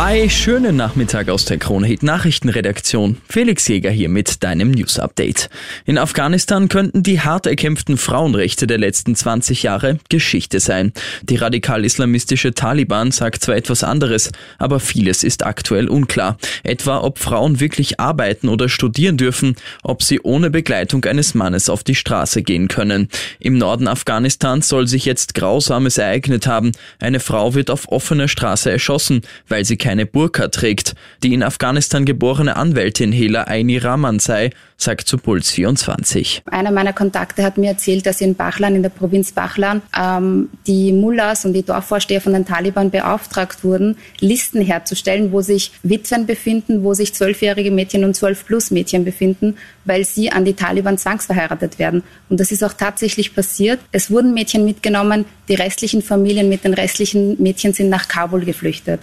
Hi, schönen Nachmittag aus der Kronehit Nachrichtenredaktion. Felix Jäger hier mit deinem News Update. In Afghanistan könnten die hart erkämpften Frauenrechte der letzten 20 Jahre Geschichte sein. Die radikal-islamistische Taliban sagt zwar etwas anderes, aber vieles ist aktuell unklar. Etwa, ob Frauen wirklich arbeiten oder studieren dürfen, ob sie ohne Begleitung eines Mannes auf die Straße gehen können. Im Norden Afghanistans soll sich jetzt Grausames ereignet haben. Eine Frau wird auf offener Straße erschossen, weil sie keine Burka trägt. Die in Afghanistan geborene Anwältin Hela Aini Rahman sei, sagt zu Puls 24. Einer meiner Kontakte hat mir erzählt, dass in Bachlan, in der Provinz Bachlan, ähm, die Mullahs und die Dorfvorsteher von den Taliban beauftragt wurden, Listen herzustellen, wo sich Witwen befinden, wo sich zwölfjährige Mädchen und zwölf plus Mädchen befinden, weil sie an die Taliban zwangsverheiratet werden. Und das ist auch tatsächlich passiert. Es wurden Mädchen mitgenommen, die restlichen Familien mit den restlichen Mädchen sind nach Kabul geflüchtet.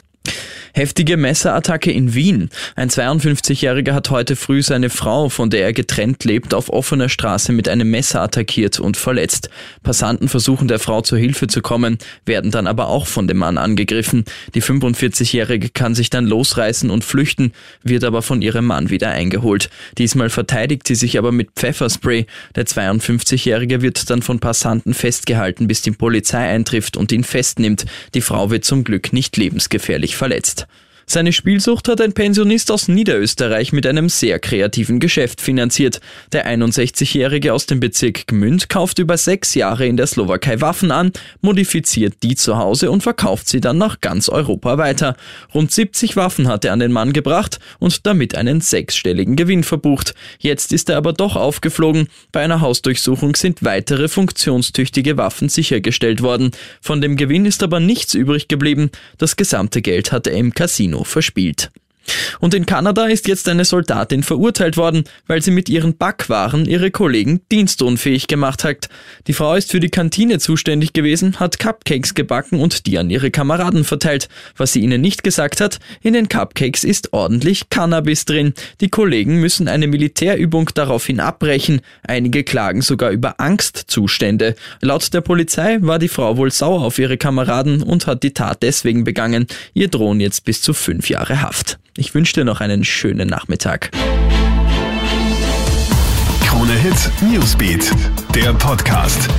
Heftige Messerattacke in Wien. Ein 52-Jähriger hat heute früh seine Frau, von der er getrennt lebt, auf offener Straße mit einem Messer attackiert und verletzt. Passanten versuchen der Frau zur Hilfe zu kommen, werden dann aber auch von dem Mann angegriffen. Die 45-Jährige kann sich dann losreißen und flüchten, wird aber von ihrem Mann wieder eingeholt. Diesmal verteidigt sie sich aber mit Pfefferspray. Der 52-Jährige wird dann von Passanten festgehalten, bis die Polizei eintrifft und ihn festnimmt. Die Frau wird zum Glück nicht lebensgefährlich verletzt. Seine Spielsucht hat ein Pensionist aus Niederösterreich mit einem sehr kreativen Geschäft finanziert. Der 61-Jährige aus dem Bezirk Gmünd kauft über sechs Jahre in der Slowakei Waffen an, modifiziert die zu Hause und verkauft sie dann nach ganz Europa weiter. Rund 70 Waffen hat er an den Mann gebracht und damit einen sechsstelligen Gewinn verbucht. Jetzt ist er aber doch aufgeflogen. Bei einer Hausdurchsuchung sind weitere funktionstüchtige Waffen sichergestellt worden. Von dem Gewinn ist aber nichts übrig geblieben. Das gesamte Geld hat er im Casino Casino verspielt. Und in Kanada ist jetzt eine Soldatin verurteilt worden, weil sie mit ihren Backwaren ihre Kollegen dienstunfähig gemacht hat. Die Frau ist für die Kantine zuständig gewesen, hat Cupcakes gebacken und die an ihre Kameraden verteilt. Was sie ihnen nicht gesagt hat, in den Cupcakes ist ordentlich Cannabis drin. Die Kollegen müssen eine Militärübung daraufhin abbrechen. Einige klagen sogar über Angstzustände. Laut der Polizei war die Frau wohl sauer auf ihre Kameraden und hat die Tat deswegen begangen. Ihr drohen jetzt bis zu fünf Jahre Haft. Ich wünsche dir noch einen schönen Nachmittag. Krone Hit Newsbeat, der Podcast.